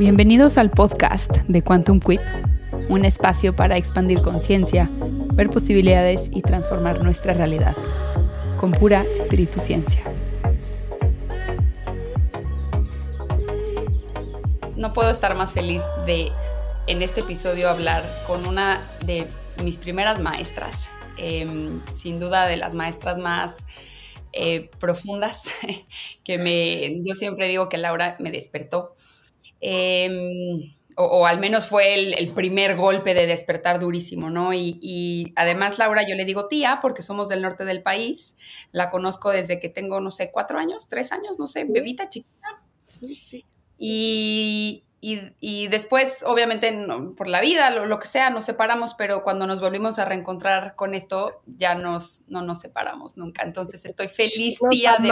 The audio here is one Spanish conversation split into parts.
Bienvenidos al podcast de Quantum Quip, un espacio para expandir conciencia, ver posibilidades y transformar nuestra realidad con pura espíritu ciencia. No puedo estar más feliz de en este episodio hablar con una de mis primeras maestras, em, sin duda de las maestras más eh, profundas que me, yo siempre digo que Laura me despertó. Em, o, al menos fue el, primer golpe de despertar durísimo, ¿no? Y, además, Laura, yo le digo tía porque somos del norte del país. La conozco desde que tengo, no sé, cuatro años, tres años, no sé, bebita chiquita. Sí, sí. Y, y, después, obviamente, por la vida, lo, que sea, nos separamos, pero cuando nos volvimos a reencontrar con esto, ya nos, no nos separamos nunca. Entonces, estoy feliz, tía, de...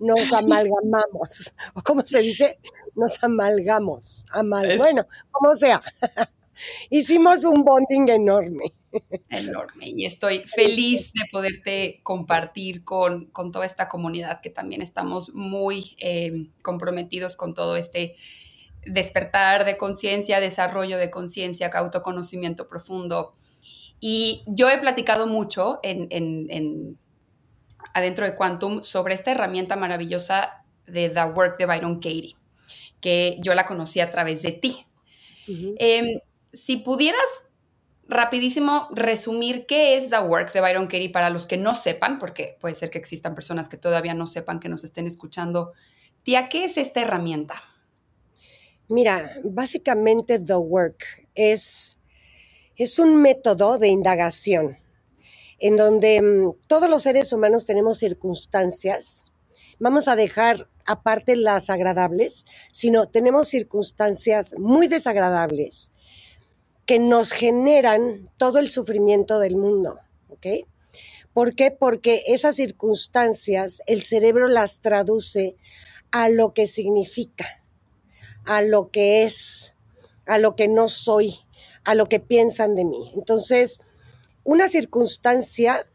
Nos amalgamamos. ¿O cómo se dice? Nos amalgamos. Amal... Bueno, como sea. Hicimos un bonding enorme. Enorme. Y estoy feliz de poderte compartir con, toda esta comunidad que también estamos muy eh, comprometidos con todo este despertar de conciencia, desarrollo de conciencia, autoconocimiento profundo. Y yo he platicado mucho en, adentro de Quantum sobre esta herramienta maravillosa de The Work de Byron Katie, que yo la conocí a través de ti. Em, si pudieras rapidísimo resumir qué es The Work de Byron Katie para los que no sepan, porque puede ser que existan personas que todavía no sepan, que nos estén escuchando. Tía, ¿qué es esta herramienta? Mira, básicamente The Work es, es un método de indagación en donde mm, todos los seres humanos tenemos circunstancias. Vamos a dejar aparte las agradables, sino tenemos circunstancias muy desagradables que nos generan todo el sufrimiento del mundo, ¿ok? ¿Por qué? Porque esas circunstancias el cerebro las traduce a lo que significa, a lo que es, a lo que no soy, a lo que piensan de mí. Entonces, una circunstancia,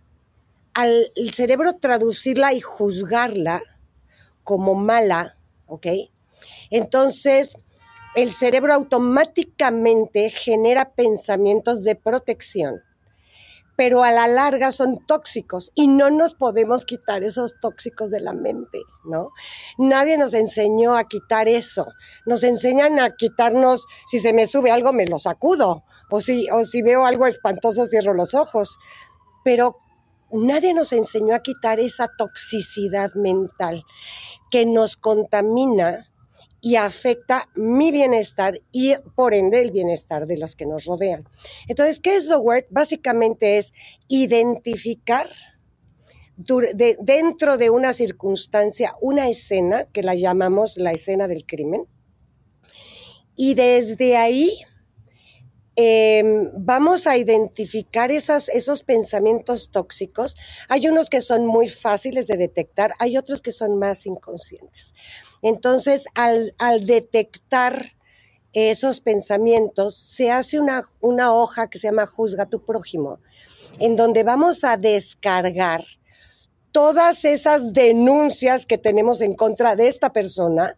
al cerebro traducirla y juzgarla como mala, ¿ok? Entonces, el cerebro automáticamente genera pensamientos de protección, pero a la larga son tóxicos y no nos podemos quitar esos tóxicos de la mente, ¿no? Nadie nos enseñó a quitar eso. Nos enseñan a quitarnos, si se me sube algo, me lo sacudo, o si, o si veo algo espantoso, cierro los ojos. Pero nadie nos enseñó a quitar esa toxicidad mental que nos contamina y afecta mi bienestar y por ende el bienestar de los que nos rodean. Entonces, ¿qué es The Word? Básicamente es identificar dentro de una circunstancia una escena que la llamamos la escena del crimen y desde ahí Em, vamos a identificar esos, pensamientos tóxicos. Hay unos que son muy fáciles de detectar, hay otros que son más inconscientes. Entonces, al, detectar esos pensamientos, se hace una, una hoja que se llama Juzga tu prójimo, en donde vamos a descargar todas esas denuncias que tenemos en contra de esta persona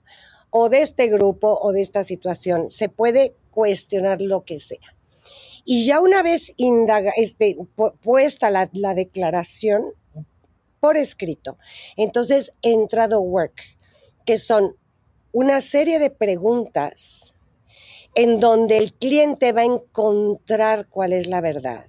o de este grupo o de esta situación. Se puede cuestionar lo que sea. Y ya una vez indaga, este, puesta la, la declaración por escrito, entonces entrado work, que son una serie de preguntas en donde el cliente va a encontrar cuál es la verdad.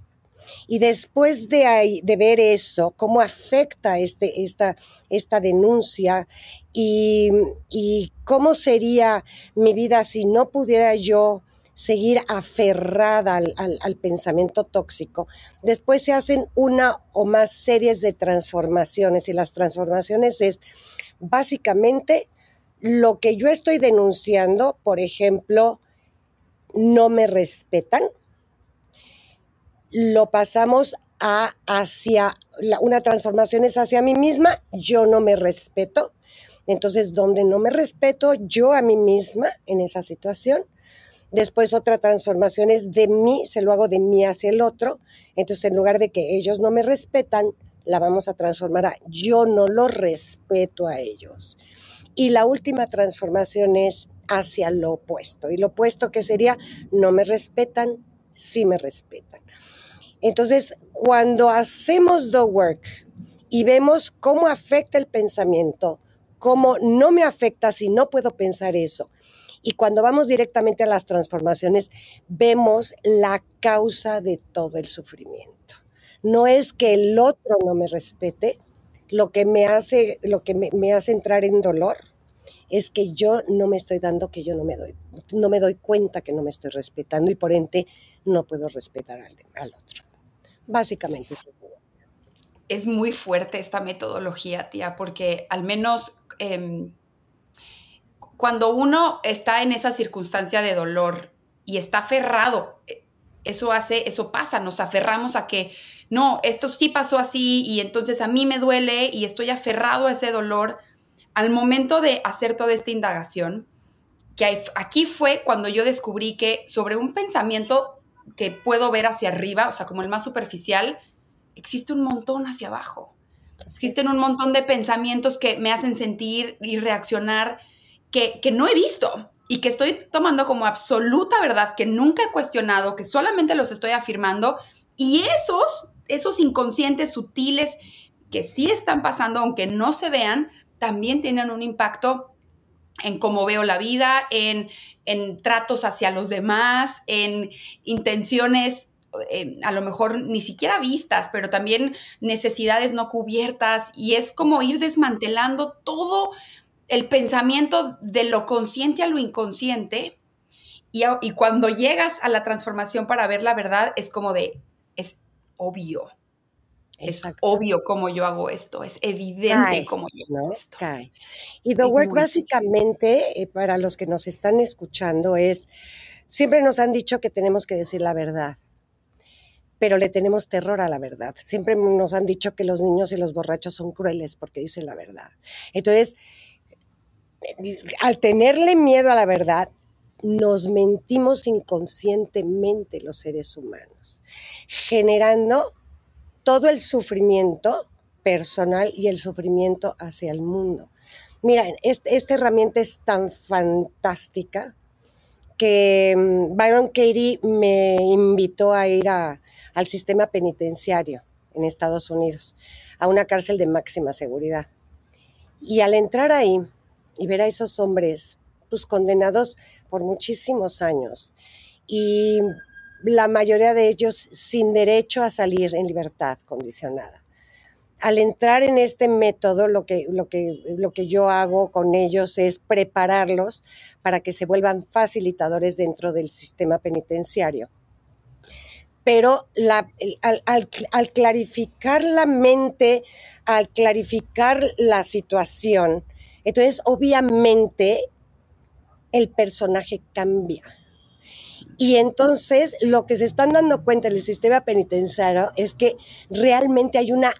Y después de, de ver eso, cómo afecta este, esta, esta denuncia y, y cómo sería mi vida si no pudiera yo seguir aferrada al, pensamiento tóxico. Después se hacen una o más series de transformaciones y las transformaciones es básicamente lo que yo estoy denunciando, por ejemplo, no me respetan, lo pasamos a hacia, una transformación es hacia mí misma, yo no me respeto. Entonces, donde no me respeto yo a mí misma en esa situación, Después otra transformación es de mí, se lo hago de mí hacia el otro. Entonces en lugar de que ellos no me respetan, la vamos a transformar a yo no lo respeto a ellos. Y la última transformación es hacia lo opuesto. Y lo opuesto que sería, no me respetan, sí me respetan. Entonces, cuando hacemos the work y vemos cómo afecta el pensamiento, cómo no me afecta si no puedo pensar eso, y cuando vamos directamente a las transformaciones, vemos la causa de todo el sufrimiento. No es que el otro no me respete, lo que me hace, lo que me, hace entrar en dolor es que yo no me estoy dando, que yo no me doy, no me doy cuenta que no me estoy respetando y por ende no puedo respetar al, otro. Básicamente. Es muy fuerte esta metodología, tía, porque al menos em, cuando uno está en esa circunstancia de dolor y está aferrado, eh, eso hace, eso pasa, nos aferramos a que no, esto sí pasó así y entonces a mí me duele y estoy aferrado a ese dolor. Al momento de hacer toda esta indagación, que aquí fue cuando yo descubrí que sobre un pensamiento que puedo ver hacia arriba, o sea, como el más superficial, existe un montón hacia abajo. Existen un montón de pensamientos que me hacen sentir y reaccionar que, no he visto y que estoy tomando como absoluta verdad, que nunca he cuestionado, que solamente los estoy afirmando. Y esos, esos inconscientes sutiles que sí están pasando, aunque no se vean, también tienen un impacto en cómo veo la vida, en, en tratos hacia los demás, en intenciones eh, a lo mejor ni siquiera vistas, pero también necesidades no cubiertas. Y es como ir desmantelando todo el pensamiento de lo consciente a lo inconsciente y, y, cuando llegas a la transformación para ver la verdad es como de, es obvio. Es obvio cómo yo hago esto, es evidente cómo yo hago esto. Y The Work básicamente, eh, para los que nos están escuchando, es, siempre nos han dicho que tenemos que decir la verdad pero le tenemos terror a la verdad. Siempre nos han dicho que los niños y los borrachos son crueles porque dicen la verdad. Entonces, al tenerle miedo a la verdad, nos mentimos inconscientemente los seres humanos, generando todo el sufrimiento personal y el sufrimiento hacia el mundo. Mira, esta herramienta es tan fantástica que mm, Byron Katie me invitó a ir al sistema penitenciario en Estados Unidos, a una cárcel de máxima seguridad. Y al entrar ahí, y ver a esos hombres pues condenados por muchísimos años y la mayoría de ellos sin derecho a salir en libertad condicionada. Al entrar en este método, lo que, lo que, lo que yo hago con ellos es prepararlos para que se vuelvan facilitadores dentro del sistema penitenciario. Pero al clarificar la mente, al clarificar la situación, entonces, obviamente, el personaje cambia. Y entonces lo que se están dando cuenta en el sistema penitenciario es que realmente hay una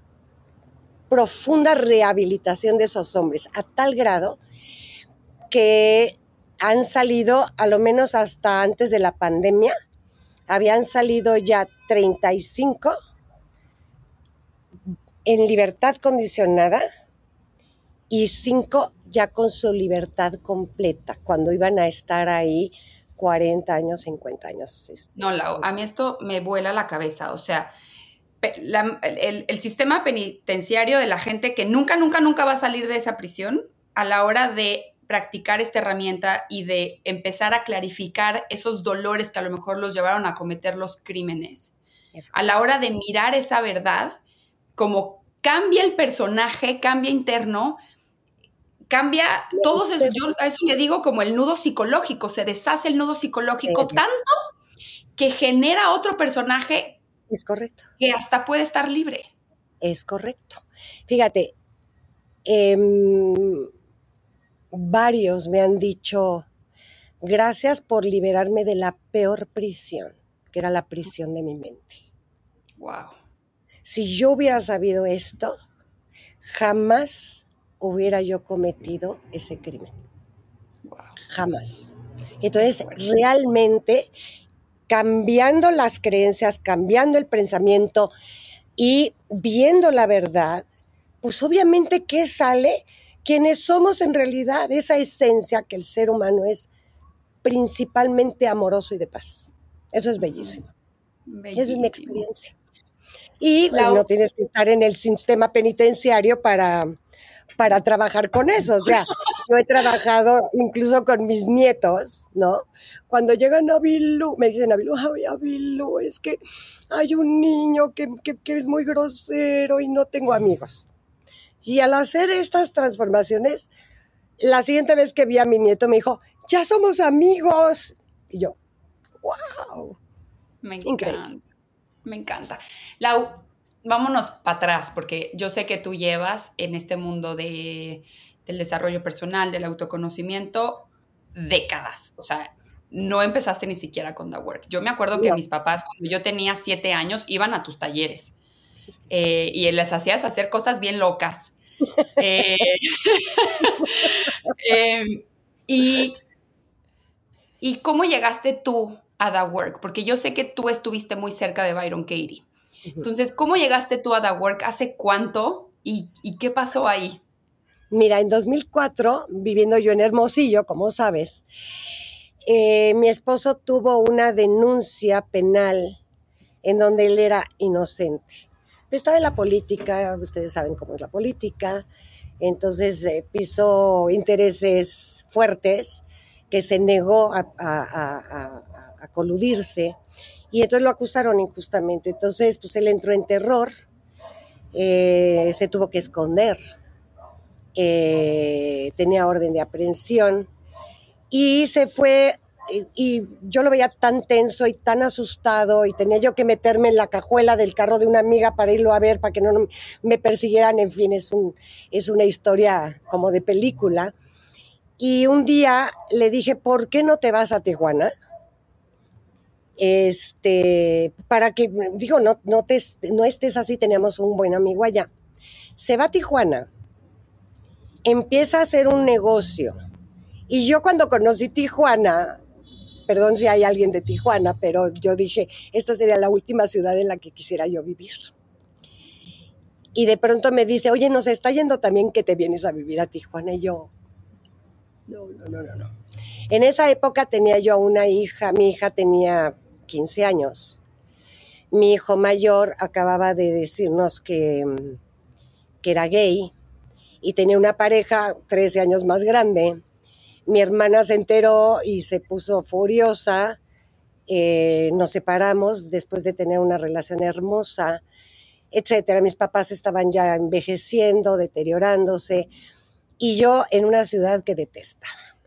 profunda rehabilitación de esos hombres, a tal grado que han salido, a lo menos hasta antes de la pandemia, habían salido ya 35 en libertad condicionada y cinco ya con su libertad completa, cuando iban a estar ahí 40 años, 50 años. No, a mí esto me vuela la cabeza, o sea, el, el, sistema penitenciario de la gente que nunca, nunca, nunca va a salir de esa prisión a la hora de practicar esta herramienta y de empezar a clarificar esos dolores que a lo mejor los llevaron a cometer los crímenes. A la hora de mirar esa verdad, como cambia el personaje, cambia interno, cambia todo, yo a eso le digo como el nudo psicológico, se deshace el nudo psicológico tanto que genera otro personaje. Es correcto. Que hasta puede estar libre. Es correcto. Fíjate, em, varios me han dicho, gracias por liberarme de la peor prisión, que era la prisión de mi mente. Wow. Si yo hubiera sabido esto, jamás hubiera yo cometido ese crimen. Jamás. Entonces, realmente cambiando las creencias, cambiando el pensamiento y viendo la verdad, pues obviamente, ¿qué sale? quienes somos en realidad esa esencia que el ser humano es principalmente amoroso y de paz. Eso es bellísimo. Esa es mi experiencia. Y no tienes que estar en el sistema penitenciario para, para trabajar con eso. O sea, yo he trabajado incluso con mis nietos, ¿no? Cuando llegan a Bilú, me dicen a Bilú, ay, a Bilú, es que hay un niño que, que es muy grosero y no tengo amigos. Y al hacer estas transformaciones, la siguiente vez que vi a mi nieto me dijo, ya somos amigos. Y yo, wow. Me encanta. Me encanta. Lau, vámonos para atrás, porque yo sé que tú llevas en este mundo de, del desarrollo personal, del autoconocimiento, décadas. O sea, no empezaste ni siquiera con The Work. Yo me acuerdo que mis papás, cuando yo tenía siete años, iban a tus talleres eh, y les hacías hacer cosas bien locas. Eh, em, y, ¿Y cómo llegaste tú a The Work? Porque yo sé que tú estuviste muy cerca de Byron Katie. Entonces, ¿cómo llegaste tú a The Work? ¿Hace cuánto? ¿Y, qué pasó ahí? Mira, en 2004, viviendo yo en Hermosillo, como sabes, eh, mi esposo tuvo una denuncia penal en donde él era inocente. Estaba en la política, ustedes saben cómo es la política, entonces eh, pisó intereses fuertes que se negó a, coludirse y entonces lo acusaron injustamente. Entonces, pues él entró en terror, eh, se tuvo que esconder, eh, tenía orden de aprehensión y se fue y, yo lo veía tan tenso y tan asustado y tenía yo que meterme en la cajuela del carro de una amiga para irlo a ver, para que no me persiguieran, en fin, es, un, es una historia como de película. Y un día le dije, ¿por qué no te vas a Tijuana? Este, para que, digo, no, no, no estés así, teníamos un buen amigo allá. Se va a Tijuana, empieza a hacer un negocio. Y yo cuando conocí Tijuana, perdón si hay alguien de Tijuana, pero yo dije, esta sería la última ciudad en la que quisiera yo vivir. Y de pronto me dice, oye, nos está yendo también que te vienes a vivir a Tijuana. Y yo, no, no, no, no, no. En esa época tenía yo una hija, mi hija tenía 15 años. Mi hijo mayor acababa de decirnos que, que era gay y tenía una pareja 13 años más grande mi hermana se enteró y se puso furiosa. Eh, nos separamos después de tener una relación hermosa, etcétera. Mis papás estaban ya envejeciendo, deteriorándose, y yo en una ciudad que detestaba.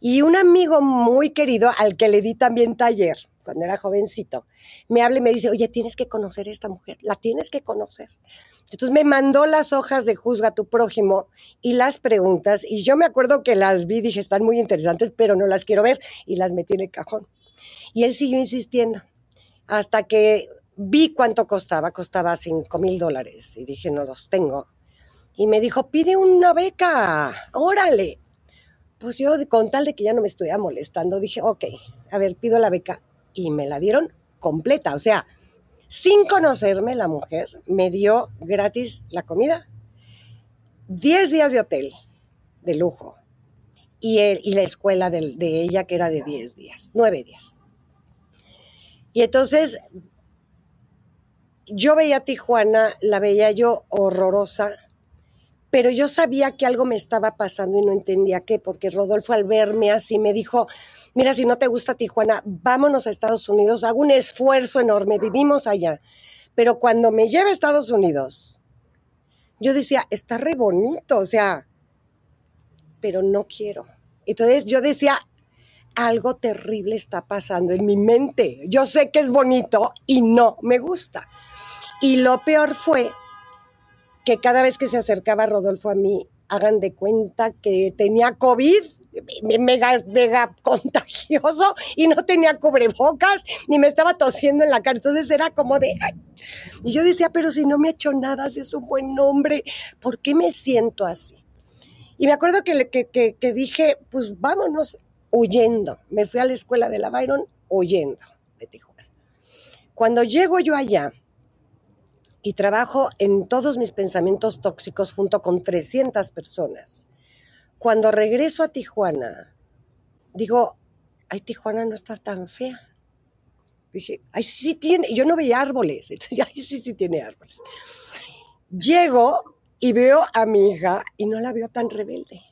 Y un amigo muy querido al que le di también taller, cuando era jovencito, me habla y me dice, oye, tienes que conocer a esta mujer, la tienes que conocer. Entonces me mandó las hojas de Juzga a tu prójimo y las preguntas, y yo me acuerdo que las vi, dije, están muy interesantes, pero no las quiero ver, y las metí en el cajón. Y él siguió insistiendo, hasta que vi cuánto costaba, costaba 5 mil dólares, y dije, no los tengo. Y me dijo, pide una beca, órale. Pues yo, con tal de que ya no me estuviera molestando, dije, ok, a ver, pido la beca. Y me la dieron completa, o sea, sin conocerme, la mujer me dio gratis la comida, 10 días de hotel, de lujo, y, y la escuela de, de ella que era de 10 días, 9 días. Y entonces yo veía a Tijuana, la veía yo horrorosa, pero yo sabía que algo me estaba pasando y no entendía qué, porque Rodolfo al verme así me dijo, mira, si no te gusta Tijuana, vámonos a Estados Unidos, hago un esfuerzo enorme, vivimos allá. Pero cuando me lleva a Estados Unidos, yo decía, está re bonito, o sea, pero no quiero. Entonces yo decía, algo terrible está pasando en mi mente. Yo sé que es bonito y no me gusta. Y lo peor fue que cada vez que se acercaba Rodolfo a mí, hagan de cuenta que tenía COVID, mega, mega contagioso y no tenía cubrebocas ni me estaba tosiendo en la cara. Entonces era como de... Y yo decía, pero si no me ha hecho nada, si es un buen hombre, ¿por qué me siento así? Y me acuerdo que, que, que dije, pues vámonos huyendo. Me fui a la escuela de la Byron huyendo de Tijuana. Cuando llego yo allá, y trabajo en todos mis pensamientos tóxicos junto con 300 personas. Cuando regreso a Tijuana, digo, ay, Tijuana no está tan fea. Dije, ay, sí, tiene, yo no veía árboles, entonces, ay, sí, sí tiene árboles. Llego y veo a mi hija y no la veo tan rebelde.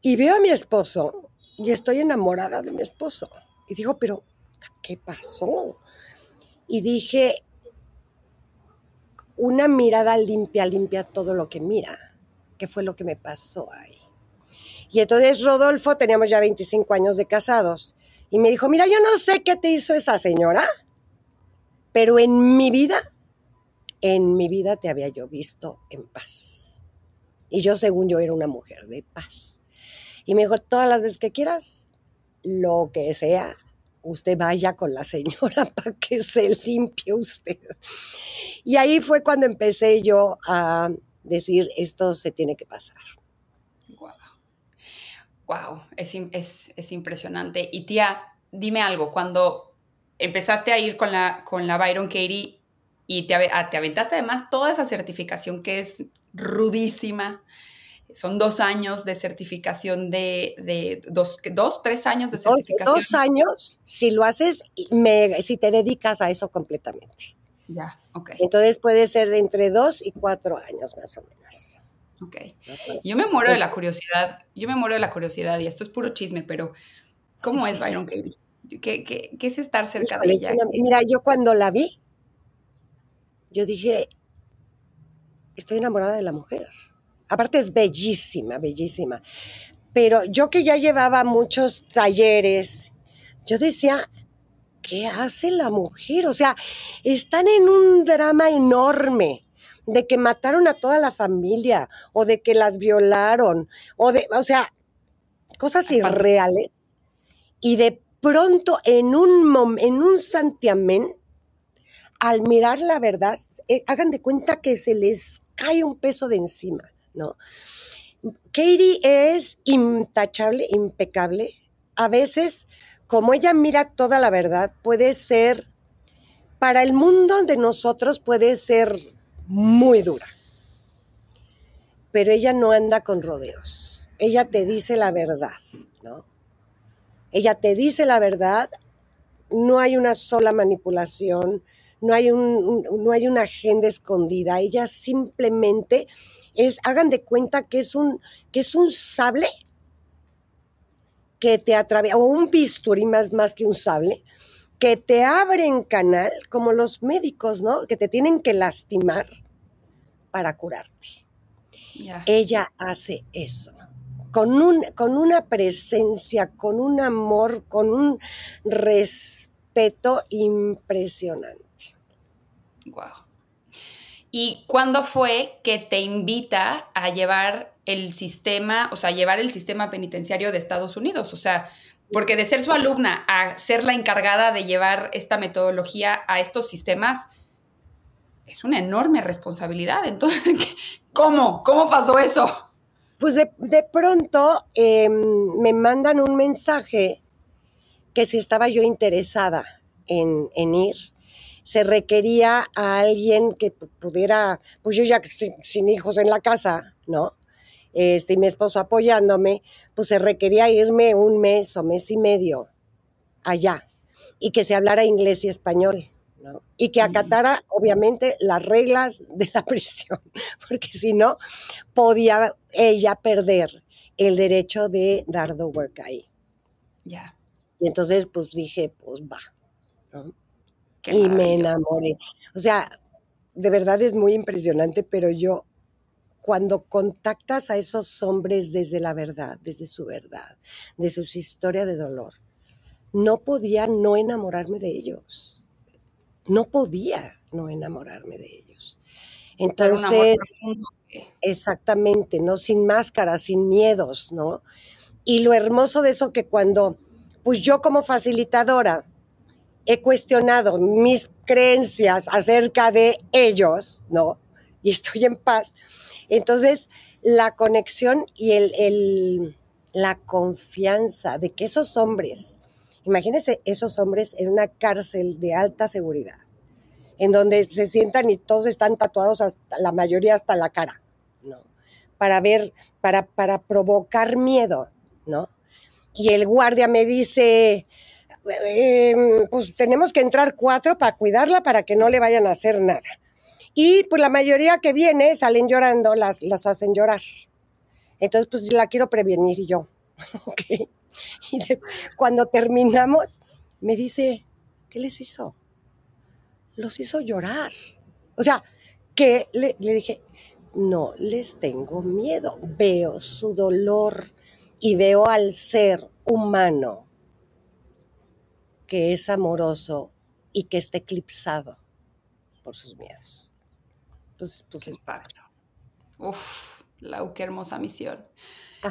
Y veo a mi esposo y estoy enamorada de mi esposo. Y digo, pero, ¿qué pasó? Y dije, una mirada limpia, limpia todo lo que mira. ¿Qué fue lo que me pasó ahí? Y entonces Rodolfo, teníamos ya 25 años de casados, y me dijo, mira, yo no sé qué te hizo esa señora, pero en mi vida, en mi vida te había yo visto en paz. Y yo, según yo, era una mujer de paz. Y me dijo, todas las veces que quieras, lo que sea, usted vaya con la señora para que se limpie usted. Y ahí fue cuando empecé yo a decir, esto se tiene que pasar. Wow. Wow, es, es, impresionante. Y tía, dime algo, cuando empezaste a ir con la, con la Byron Katie y te, te aventaste además toda esa certificación que es rudísima, son dos años de certificación de, dos, dos, tres años de certificación. Dos, años si lo haces, me, si te dedicas a eso completamente. Ya, ok. Entonces puede ser de entre dos y cuatro años más o menos. Ok. Yo me muero de la curiosidad, yo me muero de la curiosidad y esto es puro chisme, pero ¿cómo es Byron Katie? ¿Qué, qué, qué es estar cerca de ella? Mira, yo cuando la vi, yo dije, estoy enamorada de la mujer aparte es bellísima, bellísima. Pero yo que ya llevaba muchos talleres, yo decía, ¿qué hace la mujer? O sea, están en un drama enorme de que mataron a toda la familia o de que las violaron o de, o sea, cosas irreales. Y de pronto en un en un santiamén al mirar la verdad, eh, hagan de cuenta que se les cae un peso de encima. Katie es intachable, impecable. A veces, como ella mira toda la verdad, puede ser, para el mundo de nosotros puede ser muy dura. Pero ella no anda con rodeos. Ella te dice la verdad, ¿no? Ella te dice la verdad, no hay una sola manipulación, no hay, un, no hay una agenda escondida. Ella simplemente es, hagan de cuenta que es un, que es un sable que te atraviesa, o un bisturí más, más que un sable, que te abre en canal, como los médicos, ¿no? Que te tienen que lastimar para curarte. Ella hace eso. Con, un, con una presencia, con un amor, con un respeto impresionante. Wow. ¿Y cuándo fue que te invita a llevar el sistema, o sea, llevar el sistema penitenciario de Estados Unidos? O sea, porque de ser su alumna a ser la encargada de llevar esta metodología a estos sistemas, es una enorme responsabilidad. Entonces, ¿cómo? ¿Cómo pasó eso? Pues de, pronto em, me mandan un mensaje que si estaba yo interesada en, en ir se requería a alguien que pudiera, pues yo ya sin, hijos en la casa, ¿no? Este, y mi esposo apoyándome, pues se requería irme un mes o mes y medio allá y que se hablara inglés y español, ¿no? Y que acatara, obviamente, las reglas de la prisión, porque si no, podía ella perder el derecho de dar the work ahí. Ya. Y entonces, pues dije, pues va, ¿no? Y me enamoré. O sea, de verdad es muy impresionante, pero yo cuando contactas a esos hombres desde la verdad, desde su verdad, de sus historias de dolor, no podía no enamorarme de ellos. No podía no enamorarme de ellos. Entonces, exactamente, ¿no? Sin máscaras, sin miedos, ¿no? Y lo hermoso de eso que cuando, pues yo como facilitadora, he cuestionado mis creencias acerca de ellos, ¿no? Y estoy en paz. Entonces, la conexión y el, la confianza de que esos hombres, imagínense esos hombres en una cárcel de alta seguridad, en donde se sientan y todos están tatuados hasta la mayoría hasta la cara, ¿no? Para ver, para, para provocar miedo, ¿no? Y el guardia me dice, em, pues tenemos que entrar cuatro para cuidarla para que no le vayan a hacer nada. Y pues la mayoría que viene salen llorando, las, las hacen llorar. Entonces, pues la quiero prevenir yo. ok. Y cuando terminamos, me dice, ¿qué les hizo? Los hizo llorar. O sea, que le, le dije, no les tengo miedo, veo su dolor y veo al ser humano que es amoroso y que está eclipsado por sus miedos. Entonces, pues es padre. Uf, Lau, qué hermosa misión.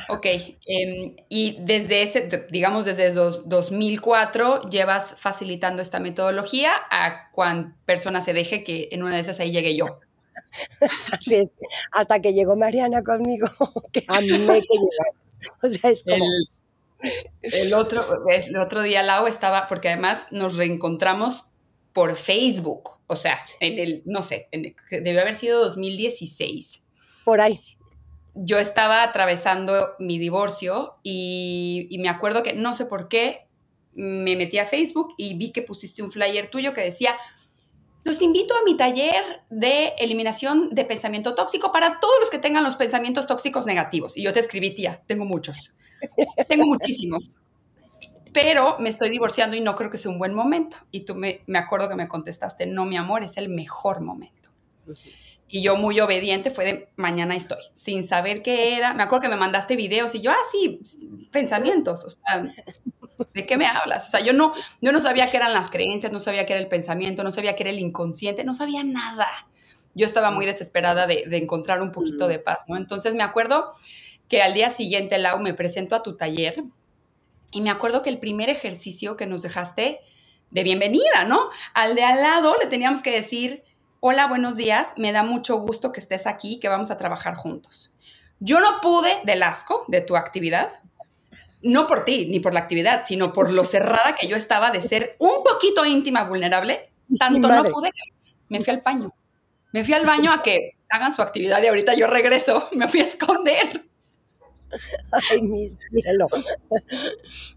Ok, em, y desde ese, digamos, desde 2004 llevas facilitando esta metodología a cuán persona se deje que en una de esas ahí llegue yo. Así es, hasta que llegó Mariana conmigo, que a mí me O sea, es como... El, otro, el otro día Lau estaba, porque además nos reencontramos por Facebook, o sea, en el, no sé, debe haber sido 2016. Por ahí yo estaba atravesando mi divorcio y, me acuerdo que no sé por qué me metí a Facebook y vi que pusiste un flyer tuyo que decía, los invito a mi taller de eliminación de pensamiento tóxico para todos los que tengan los pensamientos tóxicos negativos. Y yo te escribí, tía, tengo muchos, tengo muchísimos. Pero me estoy divorciando y no creo que sea un buen momento. Y tú me, me acuerdo que me contestaste, no, mi amor, es el mejor momento. Y yo muy obediente fue de mañana estoy, sin saber qué era. Me acuerdo que me mandaste videos y yo, ah, sí, pensamientos, o sea, ¿de qué me hablas? O sea, yo no, yo no sabía qué eran las creencias, no sabía qué era el pensamiento, no sabía qué era el inconsciente, no sabía nada. Yo estaba muy desesperada de, de encontrar un poquito de paz, ¿no? Entonces me acuerdo que al día siguiente, Lau, me presento a tu taller y me acuerdo que el primer ejercicio que nos dejaste de bienvenida, ¿no? Al de al lado le teníamos que decir hola, buenos días, me da mucho gusto que estés aquí, que vamos a trabajar juntos. Yo no pude del asco de tu actividad, no por ti ni por la actividad, sino por lo cerrada que yo estaba de ser un poquito íntima, vulnerable, tanto no pude que me fui al baño. Me fui al baño a que hagan su actividad y ahorita yo regreso, me fui a esconder. Ay, mi cielo.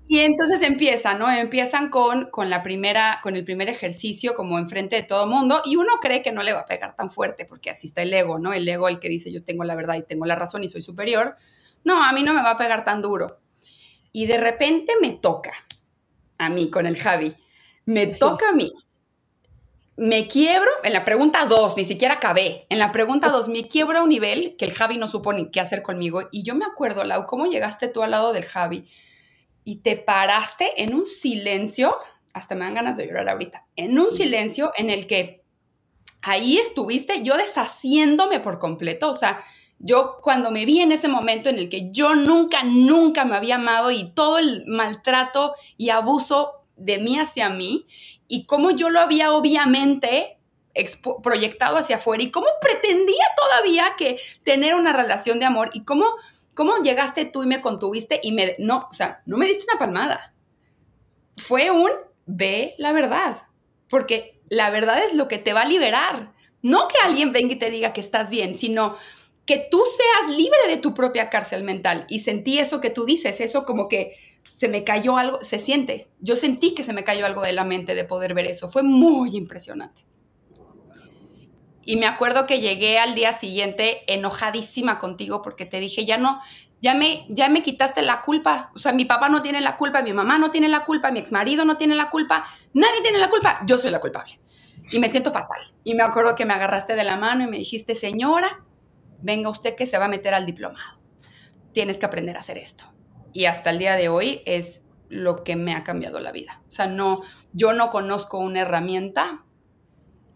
Y entonces empiezan, ¿no? Empiezan con, con, la primera, con el primer ejercicio como enfrente de todo el mundo y uno cree que no le va a pegar tan fuerte porque así está el ego, ¿no? El ego el que dice yo tengo la verdad y tengo la razón y soy superior. No, a mí no me va a pegar tan duro. Y de repente me toca, a mí con el Javi, me toca a mí me quiebro, en la pregunta 2, ni siquiera acabé, en la pregunta 2 me quiebro a un nivel que el Javi no supo ni qué hacer conmigo. Y yo me acuerdo, Lau, cómo llegaste tú al lado del Javi y te paraste en un silencio, hasta me dan ganas de llorar ahorita, en un silencio en el que ahí estuviste yo deshaciéndome por completo, o sea, yo cuando me vi en ese momento en el que yo nunca, nunca me había amado y todo el maltrato y abuso de mí hacia mí y cómo yo lo había obviamente proyectado hacia afuera y cómo pretendía todavía que tener una relación de amor y cómo, cómo llegaste tú y me contuviste y me, no, o sea, no me diste una palmada. Fue un ve la verdad, porque la verdad es lo que te va a liberar. No que alguien venga y te diga que estás bien, sino que tú seas libre de tu propia cárcel mental. Y sentí eso que tú dices, eso como que se me cayó algo, se siente. Yo sentí que se me cayó algo de la mente de poder ver eso. Fue muy impresionante. Y me acuerdo que llegué al día siguiente enojadísima contigo porque te dije, ya no, ya me, ya me quitaste la culpa. O sea, mi papá no tiene la culpa, mi mamá no tiene la culpa, mi exmarido no tiene la culpa, nadie tiene la culpa, yo soy la culpable. Y me siento fatal. Y me acuerdo que me agarraste de la mano y me dijiste, señora, venga usted que se va a meter al diplomado. Tienes que aprender a hacer esto y hasta el día de hoy es lo que me ha cambiado la vida. O sea, no, yo no conozco una herramienta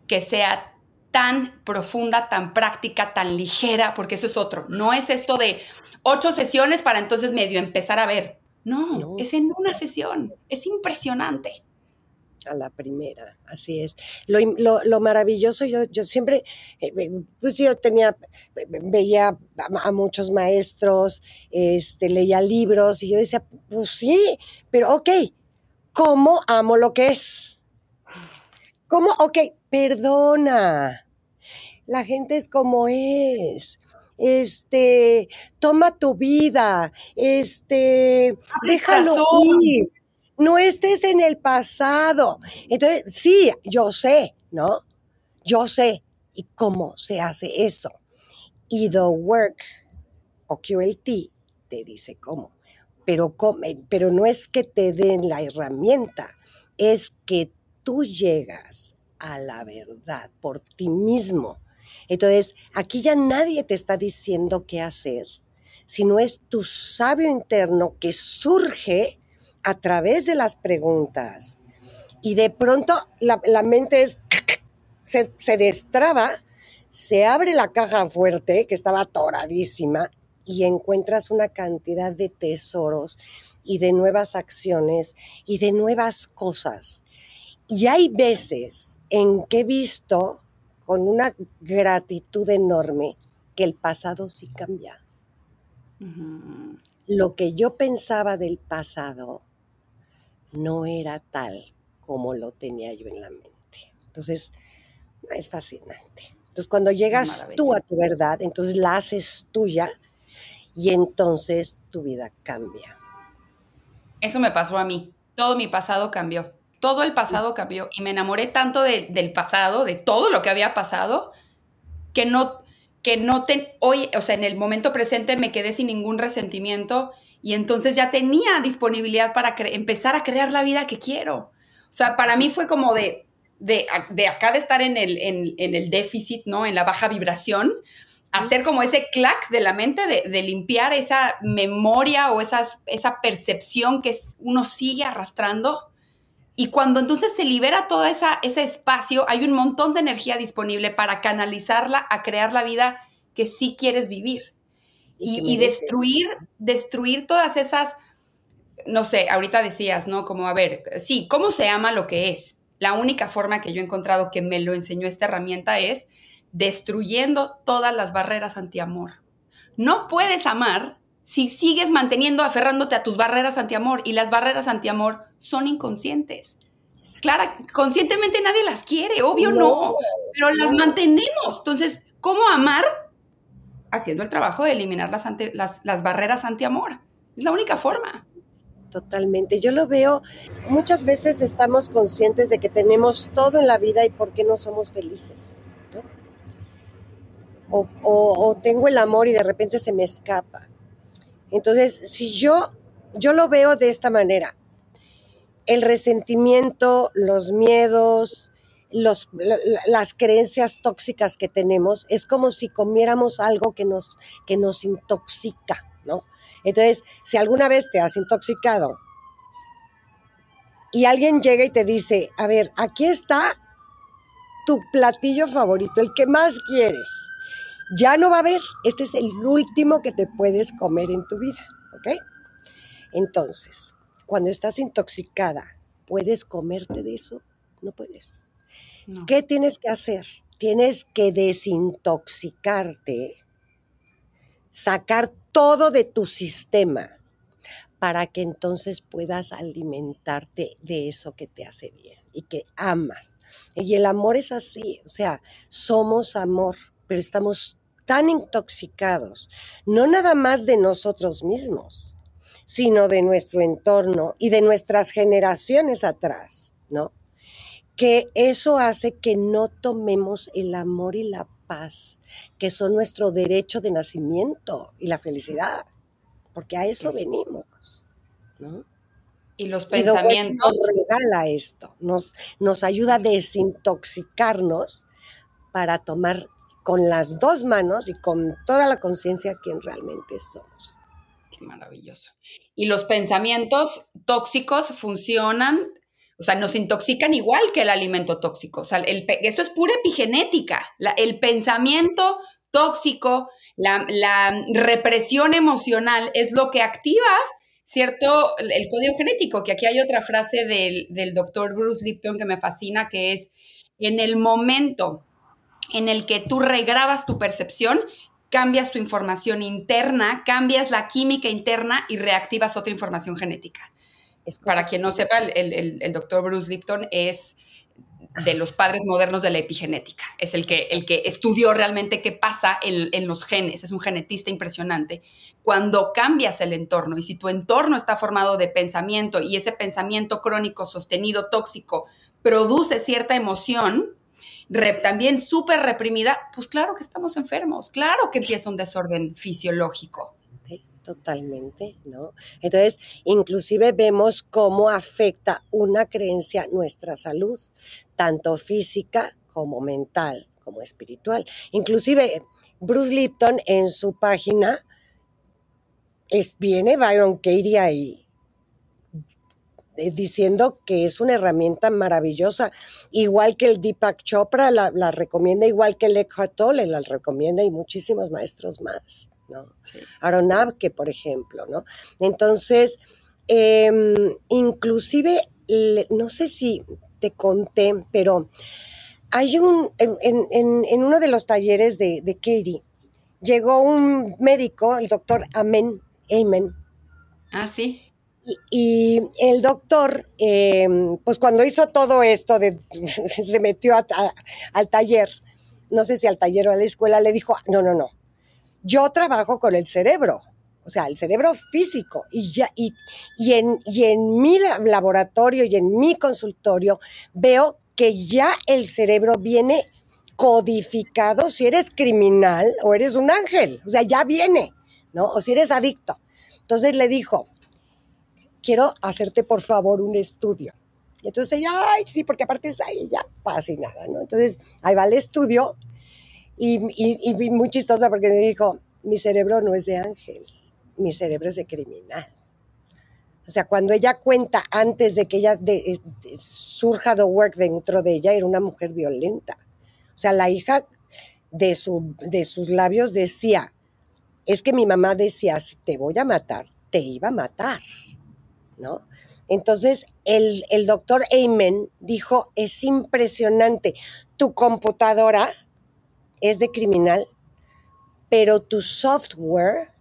que sea tan profunda, tan práctica, tan ligera, porque eso es otro. No es esto de ocho sesiones para entonces medio empezar a ver. no. es en una sesión. Es impresionante a la primera, así es. Lo, lo, maravilloso, yo, yo siempre, eh, pues yo tenía, veía a, muchos maestros, este, leía libros y yo decía, pues sí, pero ok, ¿cómo amo lo que es? ¿Cómo? Ok, perdona. La gente es como es. Este, toma tu vida. Este, déjalo ir. No estés en el pasado. Entonces, sí, yo sé, ¿no? Yo sé. ¿Y cómo se hace eso? Y The Work o QLT te dice cómo. Pero, pero no es que te den la herramienta, es que tú llegas a la verdad por ti mismo. Entonces, aquí ya nadie te está diciendo qué hacer, sino es tu sabio interno que surge a través de las preguntas. Y de pronto la, mente es, se, se destraba, se abre la caja fuerte, que estaba atoradísima, y encuentras una cantidad de tesoros y de nuevas acciones y de nuevas cosas. Y hay veces en que he visto con una gratitud enorme que el pasado sí cambia. Lo que yo pensaba del pasado no era tal como lo tenía yo en la mente. Entonces, es fascinante. Entonces, cuando llegas tú a tu verdad, entonces la haces tuya y entonces tu vida cambia. Eso me pasó a mí. Todo mi pasado cambió. Todo el pasado cambió y me enamoré tanto del pasado, de todo lo que había pasado, que no, que no te, hoy, o sea, en el momento presente me quedé sin ningún resentimiento y entonces ya tenía disponibilidad para empezar a crear la vida que quiero. O sea, para mí fue como de, de, acá de estar en el, en, el déficit, ¿no? En la baja vibración, hacer como ese clac de la mente, de, limpiar esa memoria o esas, esa percepción que uno sigue arrastrando. Y cuando entonces se libera todo esa, ese espacio, hay un montón de energía disponible para canalizarla a crear la vida que sí quieres vivir. Y, destruir, destruir todas esas, no sé, ahorita decías, ¿no? Como, a ver, sí, ¿cómo se ama lo que es? La única forma que yo he encontrado que me lo enseñó esta herramienta es destruyendo todas las barreras anti-amor. No puedes amar si sigues manteniendo, aferrándote a tus barreras anti-amor y las barreras anti-amor son inconscientes. Claro, conscientemente nadie las quiere, obvio no, pero las mantenemos. Entonces, ¿cómo amar? Haciendo el trabajo de eliminar las, las, las barreras anti-amor. Es la única forma. Totalmente. Yo lo veo, muchas veces estamos conscientes de que tenemos todo en la vida y por qué no somos felices o, tengo el amor y de repente se me escapa. Entonces, si yo, yo lo veo de esta manera, el resentimiento, los miedos, los, las creencias tóxicas que tenemos, es como si comiéramos algo que nos, que nos intoxica, ¿no? Entonces, si alguna vez te has intoxicado y alguien llega y te dice, a ver, aquí está tu platillo favorito, el que más quieres ya no va a haber. Este es el último que te puedes comer en tu vida, ¿ok? Entonces, cuando estás intoxicada, ¿puedes comerte de eso? No puedes. ¿Qué tienes que hacer? Tienes que desintoxicarte, sacar todo de tu sistema para que entonces puedas alimentarte de eso que te hace bien y que amas. Y el amor es así, o sea, somos amor pero estamos tan intoxicados, no nada más de nosotros mismos, sino de nuestro entorno y de nuestras generaciones atrás, ¿no? Que eso hace que no tomemos el amor y la paz, que son nuestro derecho de nacimiento y la felicidad, porque a eso venimos, ¿no? Y los pensamientos. nos regala esto, nos, nos ayuda a desintoxicarnos para tomar con las dos manos y con toda la conciencia quien realmente somos. Qué maravilloso. Y los pensamientos tóxicos funcionan, o sea, nos intoxican igual que el alimento tóxico. O sea, esto es pura epigenética. el pensamiento tóxico, la, represión emocional es lo que activa, ¿cierto? El código genético, que aquí hay otra frase del, del doctor Bruce Lipton que me fascina, que es, en el momento en el que tú regrabas tu percepción, cambias tu información interna, cambias la química interna y reactivas otra información genética. Para quien no sepa, el, doctor Bruce Lipton es de los padres modernos de la epigenética. Es el que, el que estudió realmente qué pasa en, en, los genes. Es un genetista impresionante. Cuando cambias el entorno y si tu entorno está formado de pensamiento y ese pensamiento crónico, sostenido, tóxico, produce cierta emoción, también súper reprimida, pues claro que estamos enfermos, claro que empieza un desorden fisiológico. Totalmente, ¿no? Entonces, inclusive vemos cómo afecta una creencia nuestra salud, tanto física como mental, como espiritual. Inclusive, Bruce Lipton en su página es, viene Byron Katie ahí eh, diciendo que es una herramienta maravillosa, igual que el Deepak Chopra la, recomienda, igual que el Eckhart Tolle la recomienda y muchísimos maestros más. ¿No? que por ejemplo, ¿no? Entonces, em, inclusive, no sé si te conté, pero hay un, en, uno de los talleres de, de, Katie, llegó un médico, el doctor Amen, Amen. Ah, sí. Y, el doctor, em, pues cuando hizo todo esto, de, se metió al taller, no sé si al taller o a la escuela, le dijo, no, no, no, yo trabajo con el cerebro, o sea, el cerebro físico, y, ya, y, en, y en mi laboratorio y en mi consultorio veo que ya el cerebro viene codificado si eres criminal o eres un ángel, o sea, ya viene, ¿no? O si eres adicto. Entonces le dijo, quiero hacerte por favor un estudio. Y entonces ella, ay, sí, porque aparte es ahí, ya, nada, ¿no? Entonces ahí va el estudio y, y, muy chistosa porque me dijo, mi cerebro no es de ángel, mi cerebro es de criminal. O sea, cuando ella cuenta antes de que ella eh, surja The Work dentro de ella, era una mujer violenta. O sea, la hija de, su, de sus labios decía, es que mi mamá decía, te voy a matar, te iba a matar, ¿no? Entonces, el, el doctor Amen dijo, es impresionante, tu computadora es de criminal, pero tu software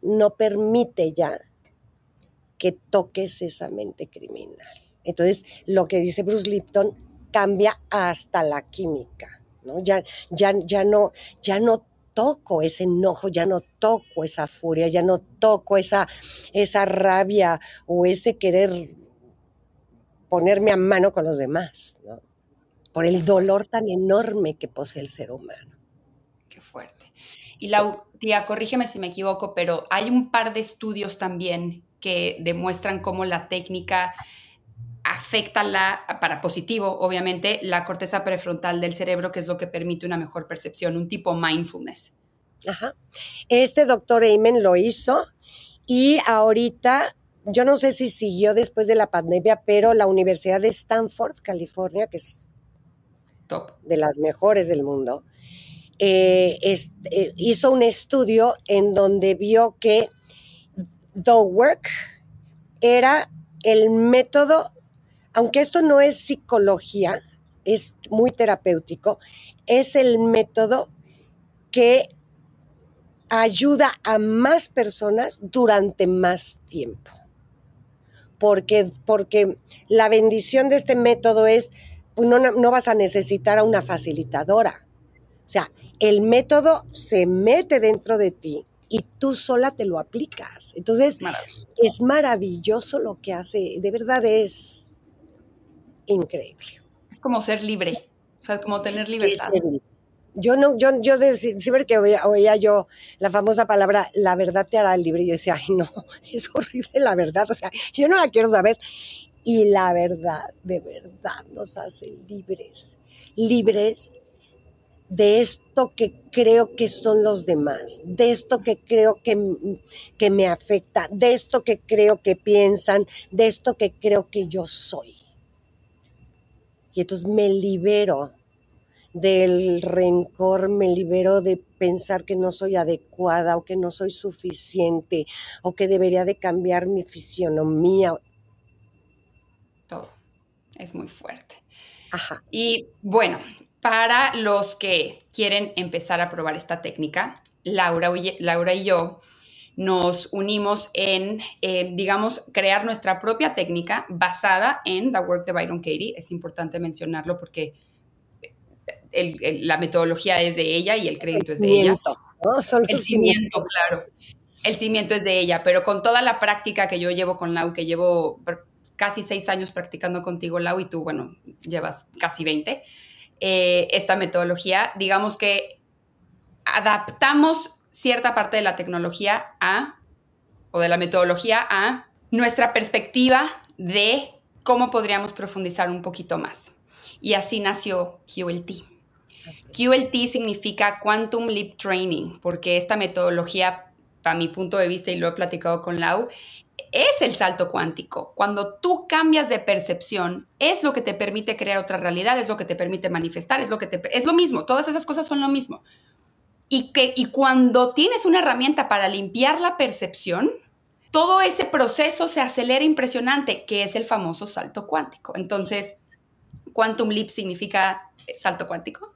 no permite ya que toques esa mente criminal. Entonces, lo que dice Bruce Lipton cambia hasta la química, ¿no? Ya, ya, ya no, ya no toco ese enojo, ya no toco esa furia, ya no toco esa, esa rabia o ese querer ponerme a mano con los demás, ¿no? Por el dolor tan enorme que posee el ser humano. Qué fuerte. Y la tía, corrígeme si me equivoco, pero hay un par de estudios también que demuestran cómo la técnica afecta la, para positivo, obviamente, la corteza prefrontal del cerebro, que es lo que permite una mejor percepción, un tipo mindfulness. Ajá. Este doctor Amen lo hizo y ahorita, yo no sé si siguió después de la pandemia, pero la Universidad de Stanford, California, que es de las mejores del mundo, eh, eh, hizo un estudio en donde vio que The Work era el método, aunque esto no es psicología, es muy terapéutico, es el método que ayuda a más personas durante más tiempo. Porque, porque la bendición de este método es pues no, vas a necesitar a una facilitadora. O sea, el método se mete dentro de ti y tú sola te lo aplicas. Entonces, es maravilloso lo que hace, de verdad es increíble. Es como ser libre, o sea, como tener libertad. Yo no, yo, yo siempre que oía, oía, yo la famosa palabra, la verdad te hará libre, yo decía, ay no, es horrible la verdad, o sea, yo no la quiero saber y la verdad, de verdad, nos hace libres, libres de esto que creo que son los demás, de esto que creo que, que me afecta, de esto que creo que piensan, de esto que creo que yo soy. Y entonces me libero del rencor, me libero de pensar que no soy adecuada o que no soy suficiente o que debería de cambiar mi fisionomía. Es muy fuerte. Ajá. Y bueno, para los que quieren empezar a probar esta técnica, Laura, Laura y yo nos unimos en, digamos, crear nuestra propia técnica basada en The Work de Byron Katie. Es importante mencionarlo porque la metodología es de ella y el crédito es de ella. el cimiento, claro. El cimiento es de ella, pero con toda la práctica que yo llevo con Lau, que llevo casi seis años practicando contigo, Lau, y tú, bueno, llevas casi 20, eh, esta metodología, digamos que adaptamos cierta parte de la tecnología a, o de la metodología a nuestra perspectiva de cómo podríamos profundizar un poquito más. Y así nació QLT. QLT significa Quantum Leap Training, porque esta metodología, para mi punto de vista, y lo he platicado con Lau, es el salto cuántico. Cuando tú cambias de percepción, es lo que te permite crear otra realidad, es lo que te permite manifestar, es lo que te es lo mismo, todas esas cosas son lo mismo. Y que y cuando tienes una herramienta para limpiar la percepción, todo ese proceso se acelera impresionante, que es el famoso salto cuántico. Entonces, Quantum Leap significa salto cuántico.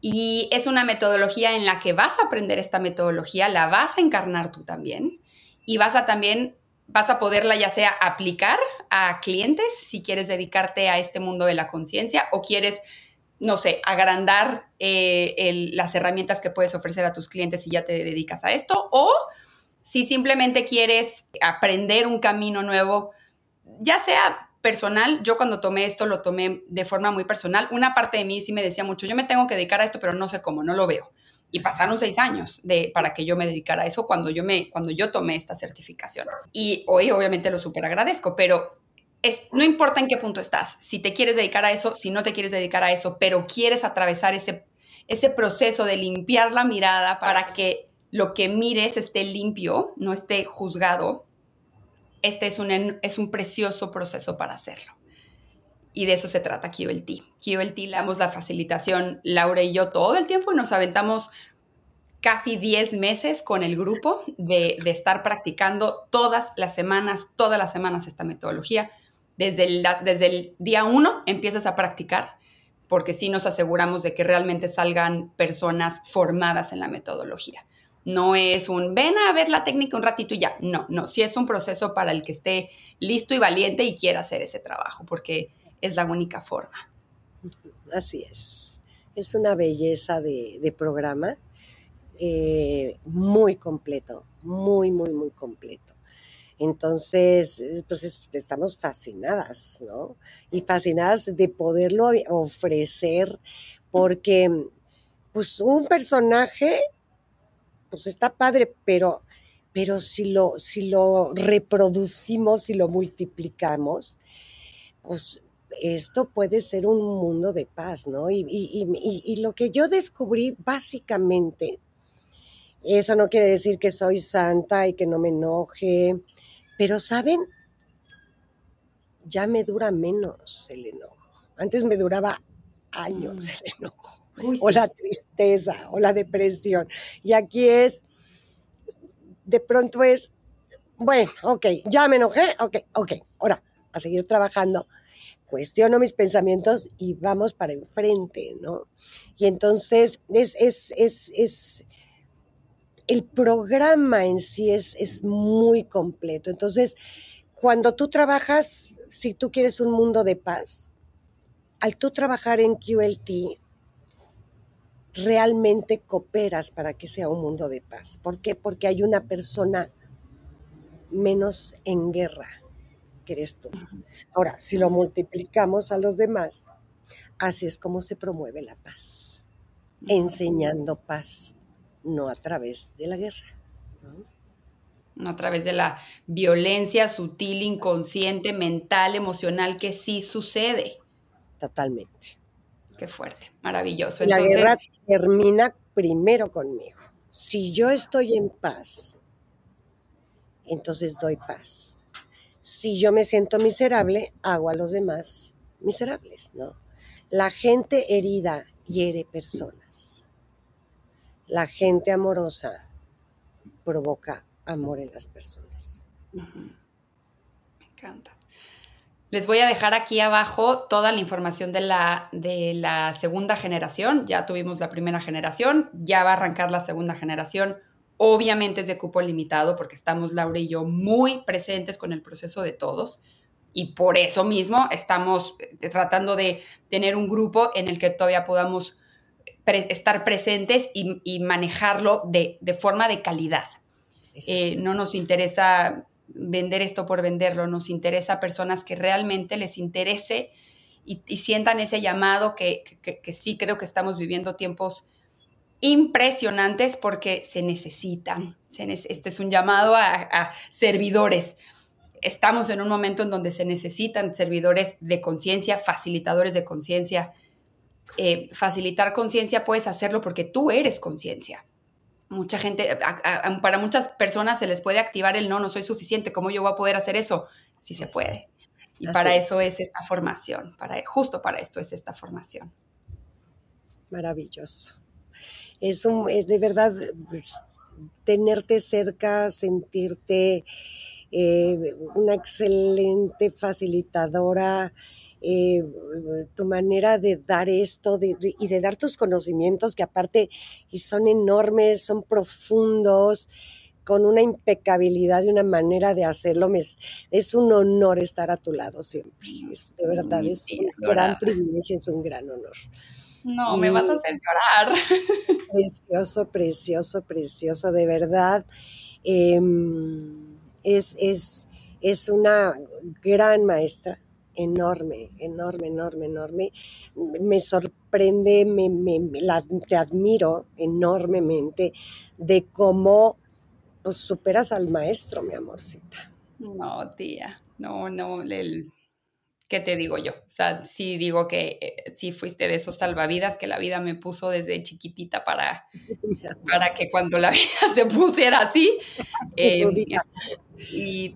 Y es una metodología en la que vas a aprender esta metodología, la vas a encarnar tú también y vas a también vas a poderla ya sea aplicar a clientes si quieres dedicarte a este mundo de la conciencia o quieres, no sé, agrandar eh, las herramientas que puedes ofrecer a tus clientes si ya te dedicas a esto o si simplemente quieres aprender un camino nuevo, ya sea personal, yo cuando tomé esto lo tomé de forma muy personal. Una parte de mí sí me decía mucho, yo me tengo que dedicar a esto, pero no sé cómo, no lo veo. Y pasaron seis años de, para que yo me dedicara a eso cuando yo, me, cuando yo tomé esta certificación. Y hoy obviamente lo súper agradezco, pero es, no importa en qué punto estás, si te quieres dedicar a eso, si no te quieres dedicar a eso, pero quieres atravesar ese, ese proceso de limpiar la mirada para que lo que mires esté limpio, no esté juzgado, este es un, es un precioso proceso para hacerlo. Y de eso se trata QLT. QLT le damos la facilitación Laura y yo todo el tiempo y nos aventamos casi 10 meses con el grupo de, estar practicando todas las semanas, todas las semanas esta metodología. Desde el, desde el día uno empiezas a practicar, porque sí nos aseguramos de que realmente salgan personas formadas en la metodología. No es un ven a ver la técnica un ratito y ya. No, no, sí es un proceso para el que esté listo y valiente y quiera hacer ese trabajo, porque es la única forma. Así es. Es una belleza de, programa eh, muy completo, muy, muy, muy completo. Entonces, pues estamos fascinadas, ¿no? Y fascinadas de poderlo ofrecer, porque pues un personaje, pues está padre, pero, pero si, lo, si lo reproducimos, si lo multiplicamos, pues esto puede ser un mundo de paz, ¿no? Y, lo que yo descubrí básicamente, eso no quiere decir que soy santa y que no me enoje, pero ¿saben? Ya me dura menos el enojo. Antes me duraba años mm. el enojo, o la tristeza, o la depresión. Y aquí es, de pronto es, bueno, ok, ya me enojé, ok, ok, ahora a seguir trabajando cuestiono mis pensamientos y vamos para enfrente, ¿no? Y entonces es, es, es, es el programa en sí es, es muy completo. Entonces, cuando tú trabajas, si tú quieres un mundo de paz, al tú trabajar en QLT, realmente cooperas para que sea un mundo de paz. ¿Por qué? Porque hay una persona menos en guerra eres tú. Ahora, si lo multiplicamos a los demás, así es como se promueve la paz, enseñando paz, no a través de la guerra. ¿no? a través de la violencia sutil, inconsciente, mental, emocional, que sí sucede. Totalmente. Qué fuerte, maravilloso. la guerra termina primero conmigo. Si yo estoy en paz, entonces doy paz si yo me siento miserable, hago a los demás miserables, ¿no? La gente herida hiere personas. La gente amorosa provoca amor en las personas. Me encanta. Les voy a dejar aquí abajo toda la información de la, de la segunda generación. Ya tuvimos la primera generación, ya va a arrancar la segunda generación Obviamente es de cupo limitado porque estamos Laura y yo muy presentes con el proceso de todos y por eso mismo estamos eh, tratando de tener un grupo en el que todavía podamos estar presentes y, manejarlo de, forma de calidad. Eh, no nos interesa vender esto por venderlo, nos interesa personas que realmente les interese y, sientan ese llamado que, sí creo que estamos viviendo tiempos impresionantes porque se necesitan. este es un llamado a servidores estamos en un momento en donde se necesitan servidores de conciencia, facilitadores de conciencia. Eh, facilitar conciencia puedes hacerlo porque tú eres conciencia. Mucha gente, para muchas personas se les puede activar el no, no soy suficiente, ¿cómo yo voy a poder hacer eso? Sí se puede. Y para eso es esta formación, para, justo para esto es esta formación. Maravilloso. Es, un, es de verdad pues, tenerte cerca, sentirte eh, una excelente facilitadora, eh, tu manera de dar esto y de dar tus conocimientos que aparte y son enormes, son profundos, con una impecabilidad y una manera de hacerlo. es un honor estar a tu lado siempre. de verdad, es un gran privilegio, es un gran honor. No, me vas a hacer llorar. Precioso, precioso, precioso, de verdad. Em, es, es, una gran maestra, enorme, enorme, enorme, enorme. Me sorprende, me, te admiro enormemente de cómo pues, superas al maestro, mi amorcita. No, tía, no, no, el, ¿qué te digo yo? O sea, sí digo que eh, sí fuiste de esos salvavidas que la vida me puso desde chiquitita para, para que cuando la vida se pusiera así, eh, y,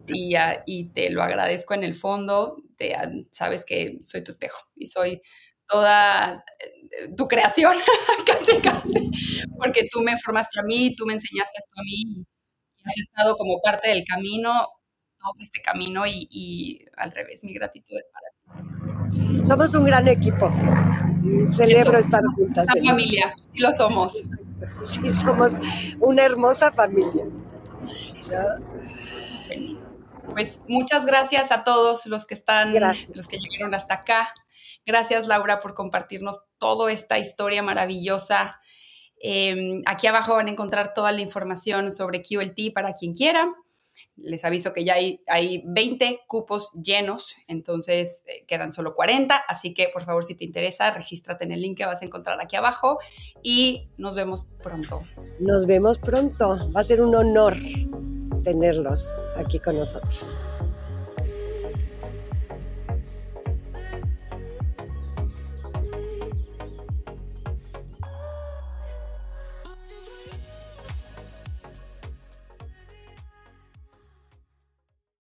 y, te lo agradezco en el fondo, te, sabes que soy tu espejo y soy toda eh, tu creación, casi, casi, porque tú me formaste a mí, tú me enseñaste esto a mí, y has estado como parte del camino todo este camino y, al revés, mi gratitud es para ti. Somos un gran equipo. Celebro estar juntas. Familia, sí lo somos. Sí, somos una hermosa familia. Pues muchas gracias a todos los que están, los que llegaron hasta acá. Gracias Laura por compartirnos toda esta historia maravillosa. Em, aquí abajo van a encontrar toda la información sobre QLT para quien quiera. Les aviso que ya hay, hay 20 cupos llenos, entonces eh, quedan solo 40, así que por favor si te interesa, regístrate en el link que vas a encontrar aquí abajo y nos vemos pronto. Nos vemos pronto, va a ser un honor tenerlos aquí con nosotros.